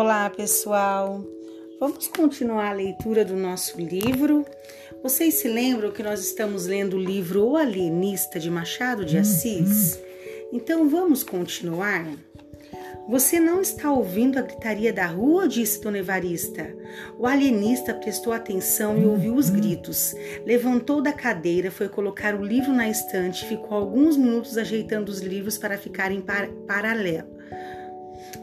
Olá, pessoal! Vamos continuar a leitura do nosso livro. Vocês se lembram que nós estamos lendo o livro O Alienista de Machado de Assis? Então vamos continuar? Você não está ouvindo a gritaria da rua? disse Dona Evarista. O alienista prestou atenção e ouviu os gritos. Levantou da cadeira, foi colocar o livro na estante e ficou alguns minutos ajeitando os livros para ficarem par paralelo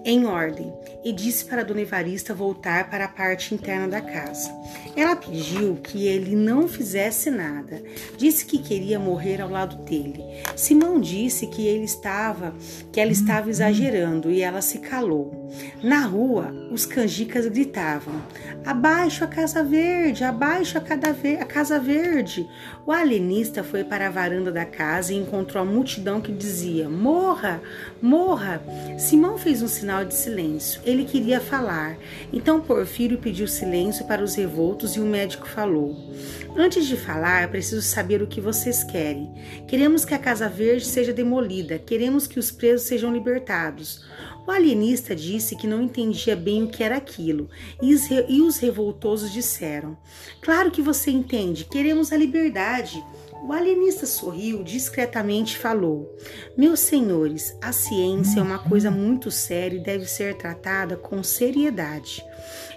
em ordem e disse para Dona Evarista voltar para a parte interna da casa. Ela pediu que ele não fizesse nada. Disse que queria morrer ao lado dele. Simão disse que ele estava, que ela estava exagerando e ela se calou. Na rua, os canjicas gritavam: "Abaixo a Casa Verde, abaixo a, a Casa Verde". O alienista foi para a varanda da casa e encontrou a multidão que dizia: "Morra, morra". Simão fez um sinal de silêncio. Ele queria falar. Então Porfírio pediu silêncio para os revoltos e o médico falou: Antes de falar, preciso saber o que vocês querem. Queremos que a Casa Verde seja demolida, queremos que os presos sejam libertados. O alienista disse que não entendia bem o que era aquilo, e os revoltosos disseram: Claro que você entende, queremos a liberdade. O alienista sorriu discretamente e falou: Meus senhores, a ciência é uma coisa muito séria e deve ser tratada com seriedade.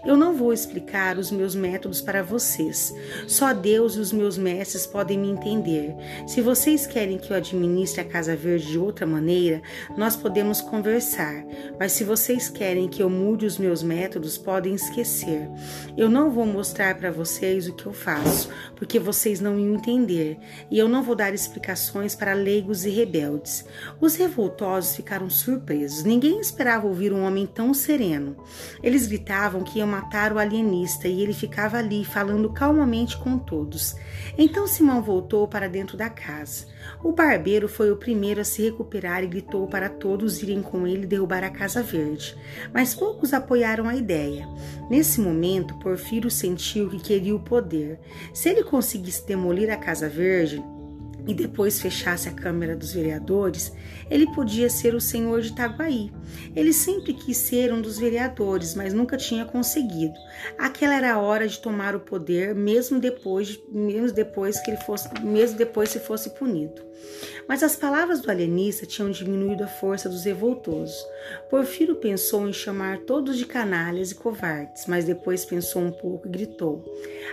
Eu não vou explicar os meus métodos para vocês. Só Deus e os meus mestres podem me entender. Se vocês querem que eu administre a Casa Verde de outra maneira, nós podemos conversar. Mas se vocês querem que eu mude os meus métodos, podem esquecer. Eu não vou mostrar para vocês o que eu faço, porque vocês não iam entender. E eu não vou dar explicações para leigos e rebeldes. Os revoltosos ficaram surpresos. Ninguém esperava ouvir um homem tão sereno. Eles gritavam que iam matar o alienista e ele ficava ali falando calmamente com todos. Então Simão voltou para dentro da casa. O barbeiro foi o primeiro a se recuperar e gritou para todos irem com ele derrubar a Casa Verde. Mas poucos apoiaram a ideia. Nesse momento, Porfírio sentiu que queria o poder. Se ele conseguisse demolir a Casa Verde, e depois fechasse a Câmara dos Vereadores, ele podia ser o senhor de Itaguaí. Ele sempre quis ser um dos vereadores, mas nunca tinha conseguido. Aquela era a hora de tomar o poder, mesmo depois, mesmo depois que ele fosse, mesmo depois se fosse punido. Mas as palavras do alienista tinham diminuído a força dos revoltosos. Porfiro pensou em chamar todos de canalhas e covardes, mas depois pensou um pouco e gritou: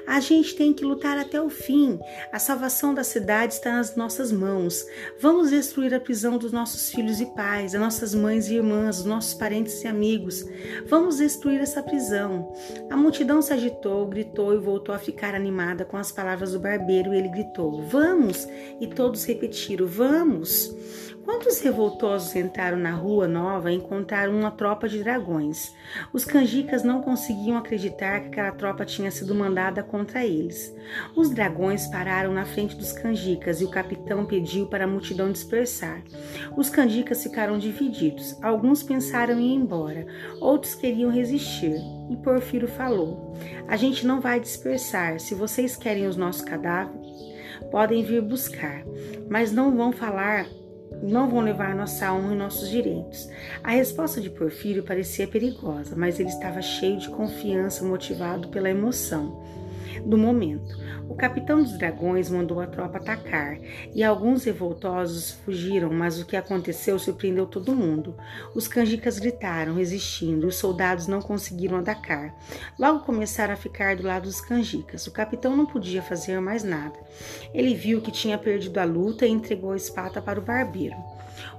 A gente tem que lutar até o fim. A salvação da cidade está nas nossas mãos. Vamos destruir a prisão dos nossos filhos e pais, as nossas mães e irmãs, os nossos parentes e amigos. Vamos destruir essa prisão. A multidão se agitou, gritou e voltou a ficar animada com as palavras do barbeiro e ele gritou: Vamos! E todos repetiram: Vamos! Quando os revoltosos entraram na rua nova, encontraram uma tropa de dragões. Os canjicas não conseguiam acreditar que aquela tropa tinha sido mandada contra eles. Os dragões pararam na frente dos canjicas e o capitão pediu para a multidão dispersar. Os canjicas ficaram divididos. Alguns pensaram em ir embora, outros queriam resistir. E Porfiro falou: A gente não vai dispersar. Se vocês querem os nossos cadáveres, podem vir buscar, mas não vão falar não vão levar nossa alma e nossos direitos. A resposta de Porfírio parecia perigosa, mas ele estava cheio de confiança, motivado pela emoção do momento. O capitão dos dragões mandou a tropa atacar e alguns revoltosos fugiram, mas o que aconteceu surpreendeu todo mundo. Os canjicas gritaram, resistindo, os soldados não conseguiram atacar. Logo começaram a ficar do lado dos canjicas. O capitão não podia fazer mais nada. Ele viu que tinha perdido a luta e entregou a espada para o barbeiro.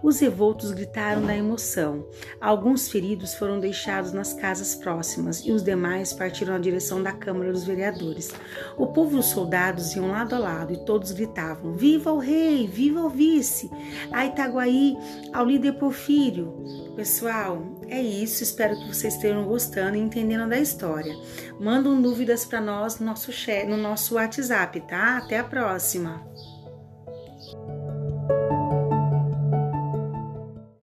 Os revoltos gritaram da emoção. Alguns feridos foram deixados nas casas próximas e os demais partiram na direção da Câmara dos Vereadores. O povo e os soldados iam lado a lado e todos gritavam: Viva o rei! Viva o vice! A Itaguaí, ao líder Porfírio! Pessoal, é isso. Espero que vocês estejam gostando e entendendo da história. Mandam dúvidas para nós no nosso, no nosso WhatsApp, tá? Até a próxima!